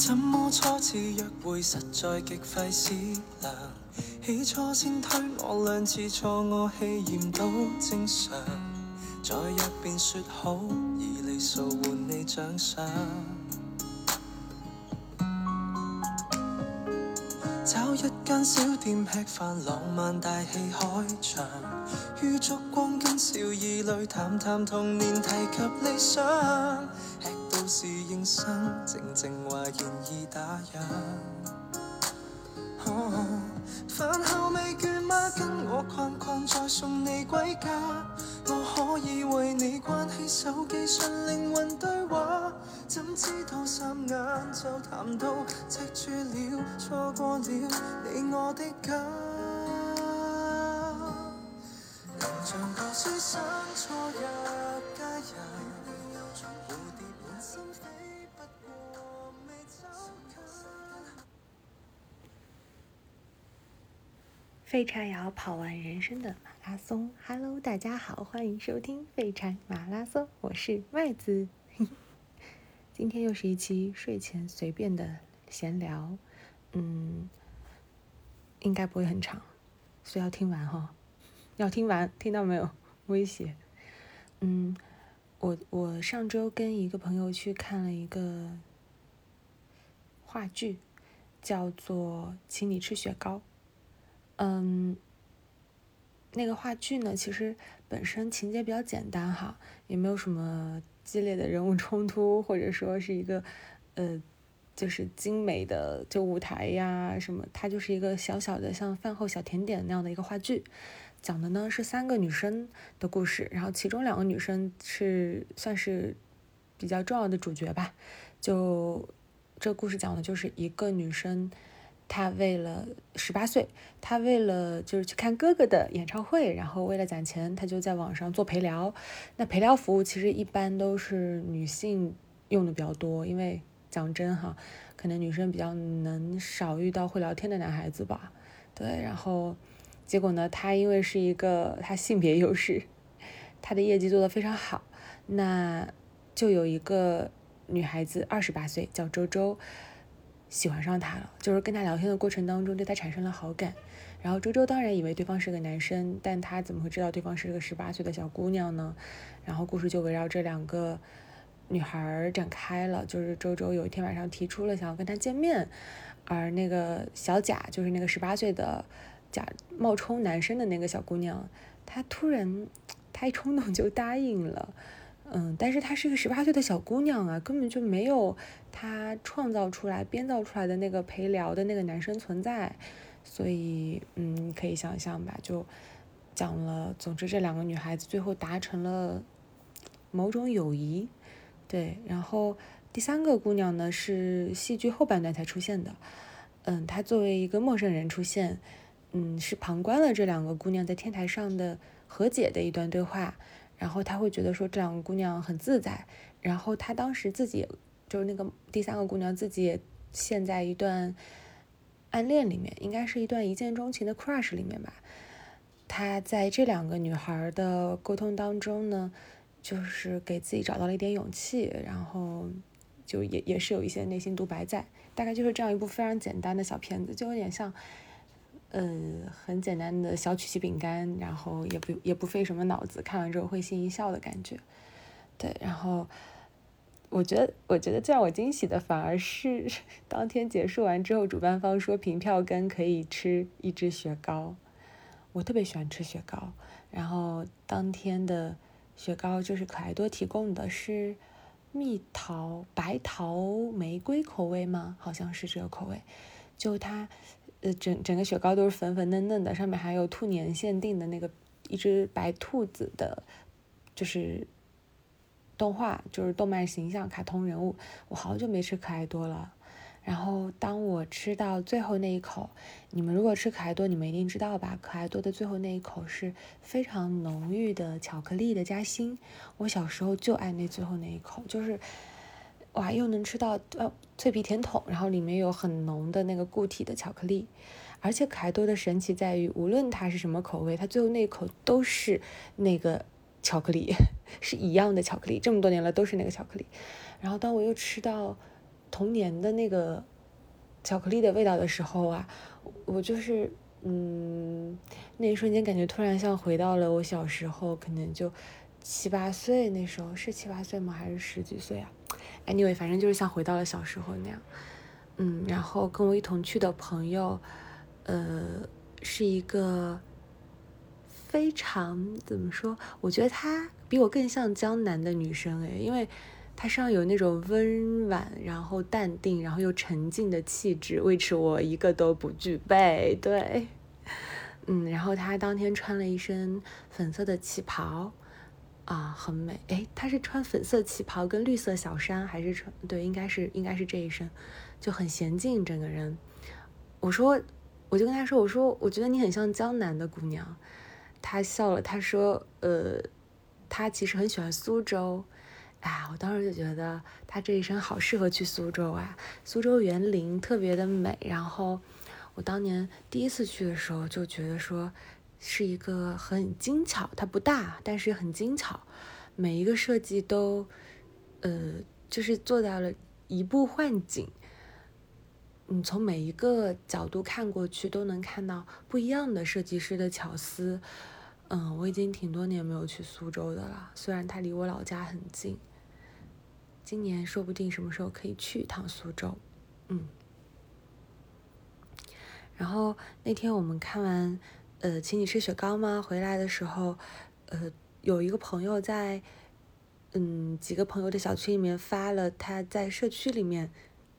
怎么初次约会实在极费思量？起初先推我两次错，我气焰都正常。再约便说好，以礼数换你奖赏。找一间小店吃饭，浪漫大戏开场。于烛光跟笑意里谈谈童年，提及理想。是应生，静静话言已打烊。饭后未倦吗？跟我逛逛，再送你归家。我可以为你关起手机，纯灵魂对话。怎知道霎眼就谈到赤柱了，错过了你我的家。能像个书生错入佳人，废柴也要跑完人生的马拉松。Hello，大家好，欢迎收听废柴马拉松，我是麦子。今天又是一期睡前随便的闲聊，嗯，应该不会很长，所以要听完哈，要听完，听到没有？威胁。嗯，我我上周跟一个朋友去看了一个话剧，叫做《请你吃雪糕》。嗯，那个话剧呢，其实本身情节比较简单哈，也没有什么激烈的人物冲突，或者说是一个呃，就是精美的就舞台呀什么，它就是一个小小的像饭后小甜点那样的一个话剧，讲的呢是三个女生的故事，然后其中两个女生是算是比较重要的主角吧，就这故事讲的就是一个女生。他为了十八岁，他为了就是去看哥哥的演唱会，然后为了攒钱，他就在网上做陪聊。那陪聊服务其实一般都是女性用的比较多，因为讲真哈，可能女生比较能少遇到会聊天的男孩子吧。对，然后结果呢，他因为是一个他性别优势，他的业绩做得非常好，那就有一个女孩子二十八岁，叫周周。喜欢上他了，就是跟他聊天的过程当中，对他产生了好感。然后周周当然以为对方是个男生，但他怎么会知道对方是个十八岁的小姑娘呢？然后故事就围绕这两个女孩展开了。就是周周有一天晚上提出了想要跟他见面，而那个小贾就是那个十八岁的假冒充男生的那个小姑娘，她突然她一冲动就答应了。嗯，但是她是一个十八岁的小姑娘啊，根本就没有她创造出来、编造出来的那个陪聊的那个男生存在，所以嗯，可以想象吧，就讲了。总之，这两个女孩子最后达成了某种友谊，对。然后第三个姑娘呢，是戏剧后半段才出现的，嗯，她作为一个陌生人出现，嗯，是旁观了这两个姑娘在天台上的和解的一段对话。然后他会觉得说这两个姑娘很自在，然后他当时自己就是那个第三个姑娘自己也陷在一段暗恋里面，应该是一段一见钟情的 crush 里面吧。他在这两个女孩的沟通当中呢，就是给自己找到了一点勇气，然后就也也是有一些内心独白在，大概就是这样一部非常简单的小片子，就有点像。呃，很简单的小曲奇饼干，然后也不也不费什么脑子，看完之后会心一笑的感觉。对，然后我觉得，我觉得最让我惊喜的反而是 当天结束完之后，主办方说凭票根可以吃一支雪糕。我特别喜欢吃雪糕，然后当天的雪糕就是可爱多提供的，是蜜桃白桃玫瑰口味吗？好像是这个口味，就它。呃，整整个雪糕都是粉粉嫩嫩的，上面还有兔年限定的那个一只白兔子的，就是动画，就是动漫形象、卡通人物。我好久没吃可爱多了。然后当我吃到最后那一口，你们如果吃可爱多，你们一定知道吧？可爱多的最后那一口是非常浓郁的巧克力的夹心。我小时候就爱那最后那一口，就是。哇，又能吃到呃脆皮甜筒，然后里面有很浓的那个固体的巧克力，而且可爱多的神奇在于，无论它是什么口味，它最后那一口都是那个巧克力，是一样的巧克力，这么多年了都是那个巧克力。然后当我又吃到童年的那个巧克力的味道的时候啊，我就是嗯，那一瞬间感觉突然像回到了我小时候，可能就七八岁那时候，是七八岁吗？还是十几岁啊？Anyway，反正就是像回到了小时候那样。嗯，然后跟我一同去的朋友，呃，是一个非常怎么说？我觉得她比我更像江南的女生诶，因为。她身上有那种温婉，然后淡定，然后又沉静的气质，为此我一个都不具备。对，嗯，然后她当天穿了一身粉色的旗袍，啊，很美。诶，她是穿粉色旗袍跟绿色小衫，还是穿？对，应该是应该是这一身，就很娴静，整个人。我说，我就跟她说，我说，我觉得你很像江南的姑娘。她笑了，她说，呃，她其实很喜欢苏州。哎，我当时就觉得他这一身好适合去苏州啊！苏州园林特别的美。然后我当年第一次去的时候就觉得说是一个很精巧，它不大，但是很精巧，每一个设计都呃就是做到了移步换景。你从每一个角度看过去都能看到不一样的设计师的巧思。嗯，我已经挺多年没有去苏州的了，虽然它离我老家很近。今年说不定什么时候可以去一趟苏州，嗯。然后那天我们看完，呃，请你吃雪糕吗？回来的时候，呃，有一个朋友在，嗯，几个朋友的小区里面发了他在社区里面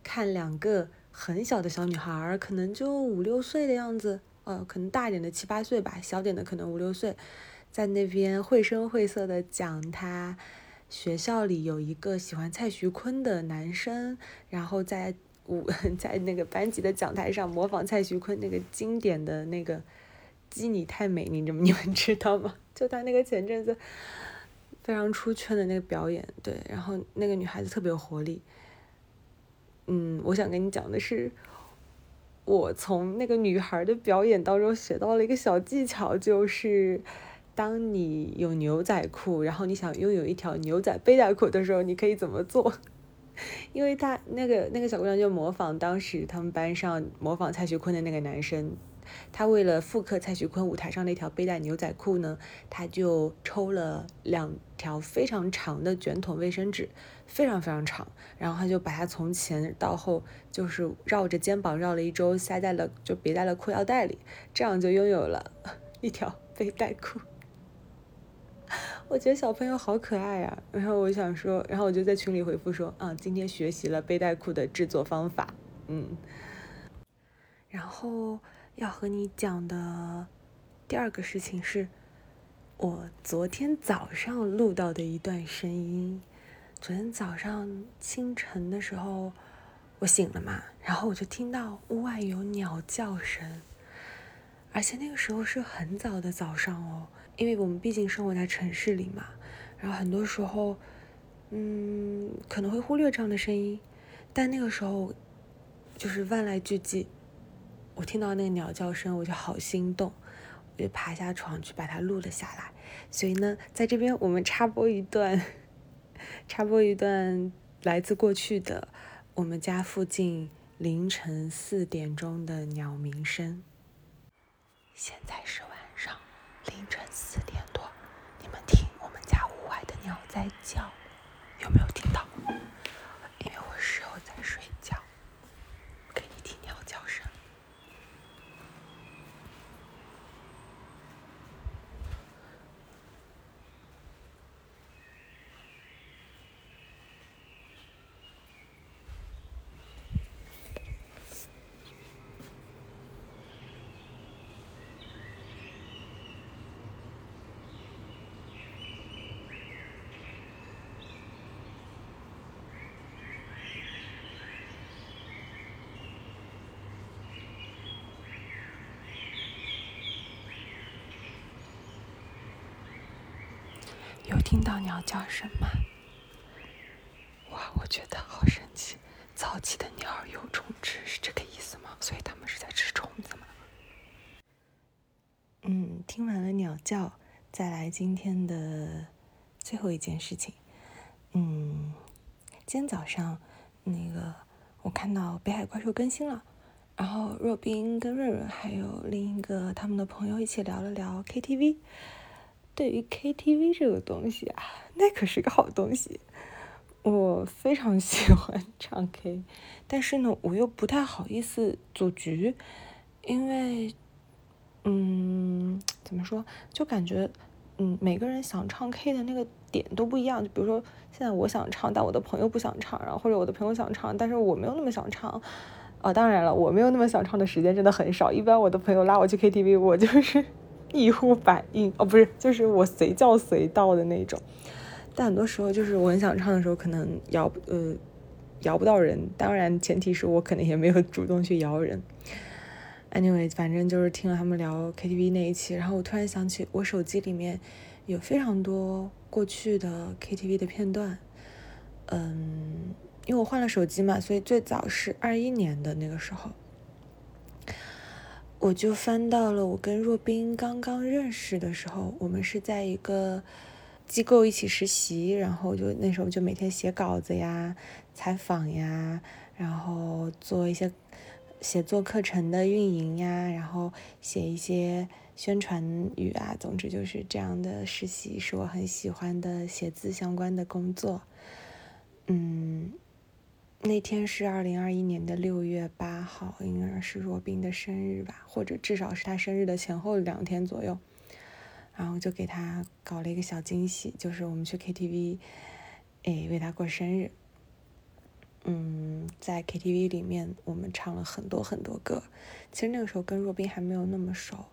看两个很小的小女孩，可能就五六岁的样子，呃，可能大一点的七八岁吧，小点的可能五六岁，在那边绘声绘色的讲他。学校里有一个喜欢蔡徐坤的男生，然后在舞 在那个班级的讲台上模仿蔡徐坤那个经典的那个“鸡你太美”，你怎么你们知道吗？就他那个前阵子非常出圈的那个表演，对，然后那个女孩子特别有活力。嗯，我想跟你讲的是，我从那个女孩的表演当中学到了一个小技巧，就是。当你有牛仔裤，然后你想拥有一条牛仔背带裤的时候，你可以怎么做？因为他那个那个小姑娘就模仿当时他们班上模仿蔡徐坤的那个男生，他为了复刻蔡徐坤舞台上那条背带牛仔裤呢，他就抽了两条非常长的卷筒卫生纸，非常非常长，然后他就把它从前到后就是绕着肩膀绕了一周，塞在了就别在了裤腰带里，这样就拥有了一条背带裤。我觉得小朋友好可爱呀，然后我想说，然后我就在群里回复说，啊，今天学习了背带裤的制作方法，嗯，然后要和你讲的第二个事情是，我昨天早上录到的一段声音。昨天早上清晨的时候，我醒了嘛，然后我就听到屋外有鸟叫声，而且那个时候是很早的早上哦。因为我们毕竟生活在城市里嘛，然后很多时候，嗯，可能会忽略这样的声音，但那个时候，就是万籁俱寂，我听到那个鸟叫声，我就好心动，我就爬下床去把它录了下来。所以呢，在这边我们插播一段，插播一段来自过去的我们家附近凌晨四点钟的鸟鸣声。现在是晚上。凌晨四点多，你们听我们家屋外的鸟在叫，有没有听到？因为我室友在睡觉。有听到鸟叫声吗？哇，我觉得好神奇！早起的鸟儿有虫吃，是这个意思吗？所以它们是在吃虫子吗？嗯，听完了鸟叫，再来今天的最后一件事情。嗯，今天早上那个我看到北海怪兽更新了，然后若冰跟润润还有另一个他们的朋友一起聊了聊 KTV。对于 KTV 这个东西啊，那可是个好东西。我非常 喜欢唱 K，但是呢，我又不太好意思组局，因为，嗯，怎么说，就感觉，嗯，每个人想唱 K 的那个点都不一样。就比如说，现在我想唱，但我的朋友不想唱，然后或者我的朋友想唱，但是我没有那么想唱。啊，当然了，我没有那么想唱的时间真的很少。一般我的朋友拉我去 KTV，我就是。一呼百应哦，不是，就是我随叫随到的那种。但很多时候，就是我很想唱的时候，可能摇呃摇不到人。当然，前提是我可能也没有主动去摇人。Anyway，反正就是听了他们聊 KTV 那一期，然后我突然想起，我手机里面有非常多过去的 KTV 的片段。嗯，因为我换了手机嘛，所以最早是二一年的那个时候。我就翻到了我跟若冰刚刚认识的时候，我们是在一个机构一起实习，然后就那时候就每天写稿子呀、采访呀，然后做一些写作课程的运营呀，然后写一些宣传语啊，总之就是这样的实习是我很喜欢的写字相关的工作，嗯。那天是二零二一年的六月八号，应该是若冰的生日吧，或者至少是他生日的前后两天左右。然后就给他搞了一个小惊喜，就是我们去 KTV，哎，为他过生日。嗯，在 KTV 里面，我们唱了很多很多歌。其实那个时候跟若冰还没有那么熟，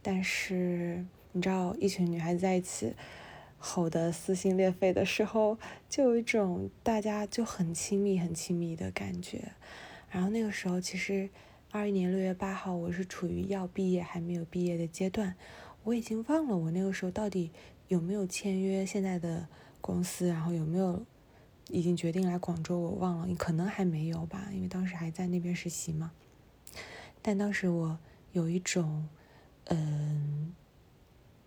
但是你知道，一群女孩子在一起。吼得撕心裂肺的时候，就有一种大家就很亲密、很亲密的感觉。然后那个时候，其实二一年六月八号，我是处于要毕业还没有毕业的阶段。我已经忘了我那个时候到底有没有签约现在的公司，然后有没有已经决定来广州，我忘了，可能还没有吧，因为当时还在那边实习嘛。但当时我有一种，嗯，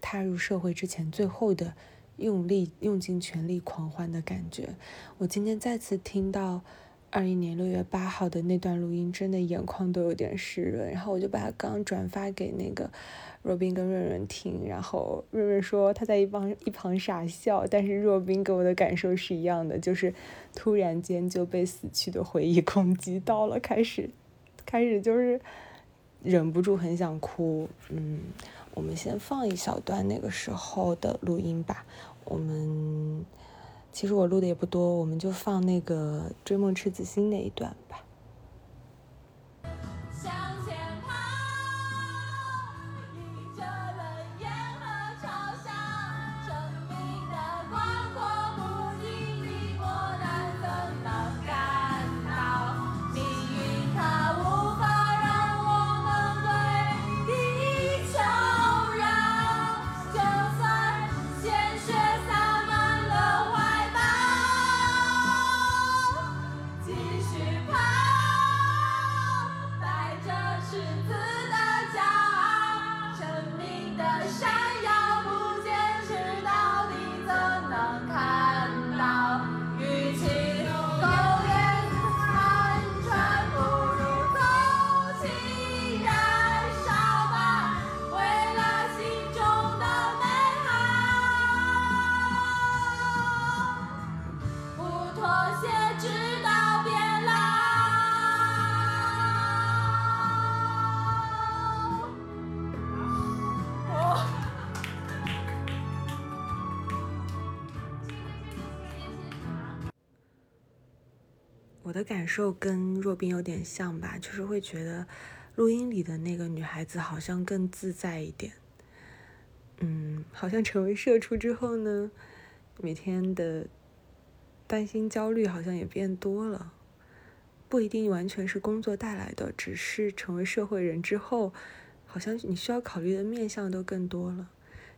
踏入社会之前最后的。用力用尽全力狂欢的感觉。我今天再次听到二一年六月八号的那段录音，真的眼眶都有点湿润。然后我就把它刚转发给那个若冰跟润润听，然后润润说他在一旁一旁傻笑，但是若冰给我的感受是一样的，就是突然间就被死去的回忆攻击到了，开始开始就是忍不住很想哭，嗯。我们先放一小段那个时候的录音吧。我们其实我录的也不多，我们就放那个追梦赤子心那一段吧。的感受跟若冰有点像吧，就是会觉得录音里的那个女孩子好像更自在一点。嗯，好像成为社畜之后呢，每天的担心焦虑好像也变多了。不一定完全是工作带来的，只是成为社会人之后，好像你需要考虑的面向都更多了。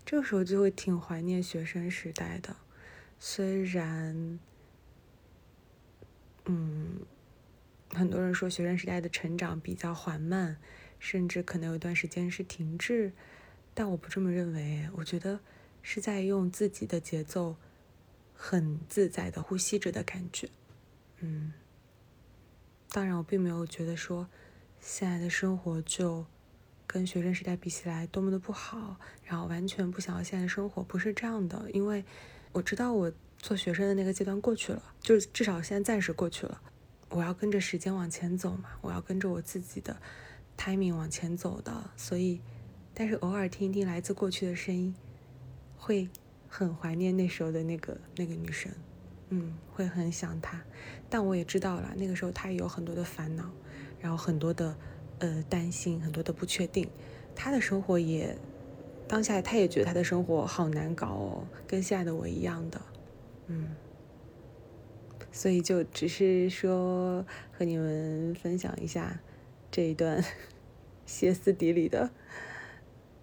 这个时候就会挺怀念学生时代的，虽然。嗯，很多人说学生时代的成长比较缓慢，甚至可能有一段时间是停滞，但我不这么认为。我觉得是在用自己的节奏，很自在的呼吸着的感觉。嗯，当然，我并没有觉得说现在的生活就跟学生时代比起来多么的不好，然后完全不想要现在的生活，不是这样的。因为我知道我做学生的那个阶段过去了，就至少现在暂时过去了。我要跟着时间往前走嘛，我要跟着我自己的 timing 往前走的。所以，但是偶尔听一听来自过去的声音，会很怀念那时候的那个那个女生。嗯，会很想她，但我也知道了，那个时候她也有很多的烦恼，然后很多的呃担心，很多的不确定。她的生活也，当下她也觉得她的生活好难搞哦，跟现在的我一样的，嗯。所以就只是说和你们分享一下这一段 歇斯底里的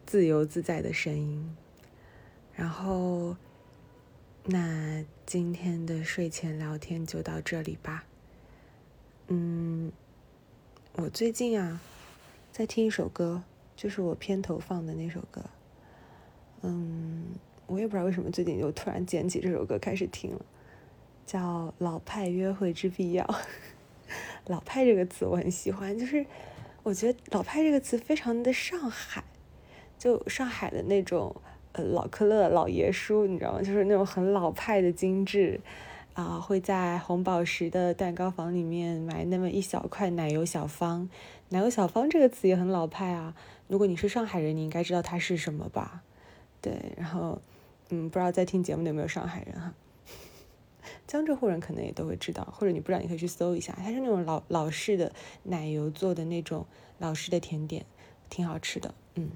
自由自在的声音，然后。那今天的睡前聊天就到这里吧。嗯，我最近啊在听一首歌，就是我片头放的那首歌。嗯，我也不知道为什么最近就突然捡起这首歌开始听了，叫《老派约会之必要》。老派这个词我很喜欢，就是我觉得老派这个词非常的上海，就上海的那种。呃，老克勒老爷叔，你知道吗？就是那种很老派的精致，啊，会在红宝石的蛋糕房里面买那么一小块奶油小方。奶油小方这个词也很老派啊。如果你是上海人，你应该知道它是什么吧？对，然后，嗯，不知道在听节目的有没有上海人哈？江浙沪人可能也都会知道，或者你不知道，你可以去搜一下，它是那种老老式的奶油做的那种老式的甜点，挺好吃的，嗯。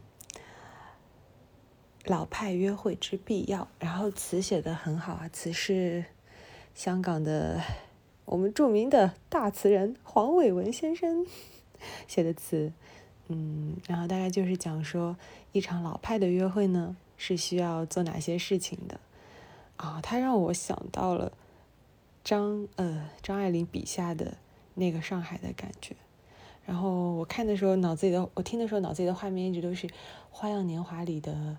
老派约会之必要，然后词写的很好啊，词是香港的我们著名的大词人黄伟文先生写的词，嗯，然后大概就是讲说一场老派的约会呢是需要做哪些事情的啊，他让我想到了张呃张爱玲笔下的那个上海的感觉，然后我看的时候脑子里的我听的时候脑子里的画面一直都是《花样年华》里的。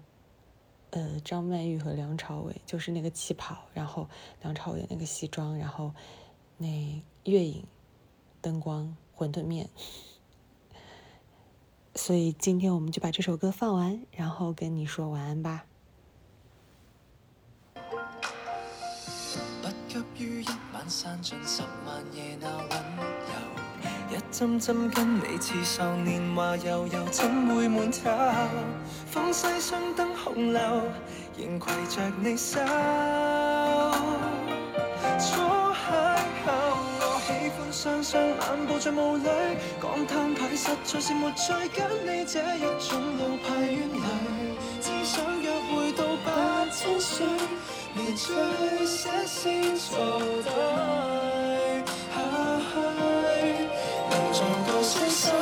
呃，张曼玉和梁朝伟就是那个旗袍，然后梁朝伟的那个西装，然后那月影、灯光、馄饨面。所以今天我们就把这首歌放完，然后跟你说晚安吧。不急于一晚散尽十万夜那温柔，一针针跟你刺绣年华悠悠，怎会满透？风西双灯红楼，仍携着你手。双双漫步在雾里，讲摊牌实在是没趣，跟你这一种老派冤侣，只想约会到八千岁，你最写诗做对。能像个先生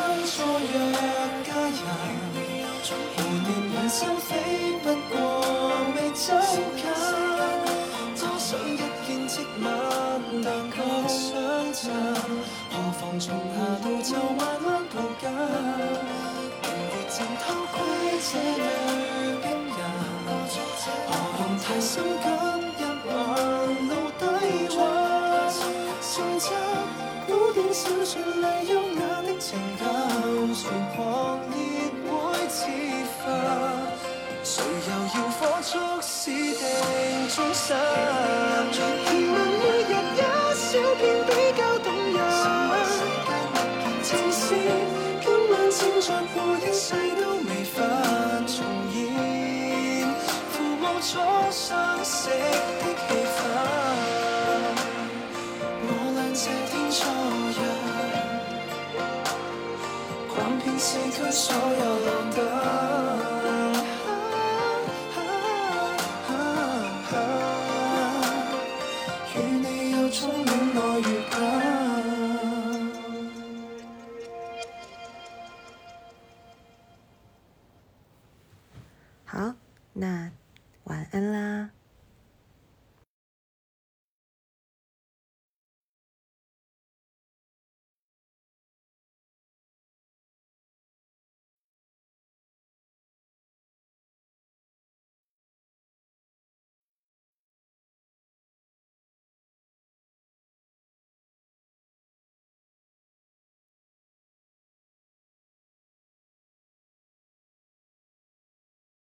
定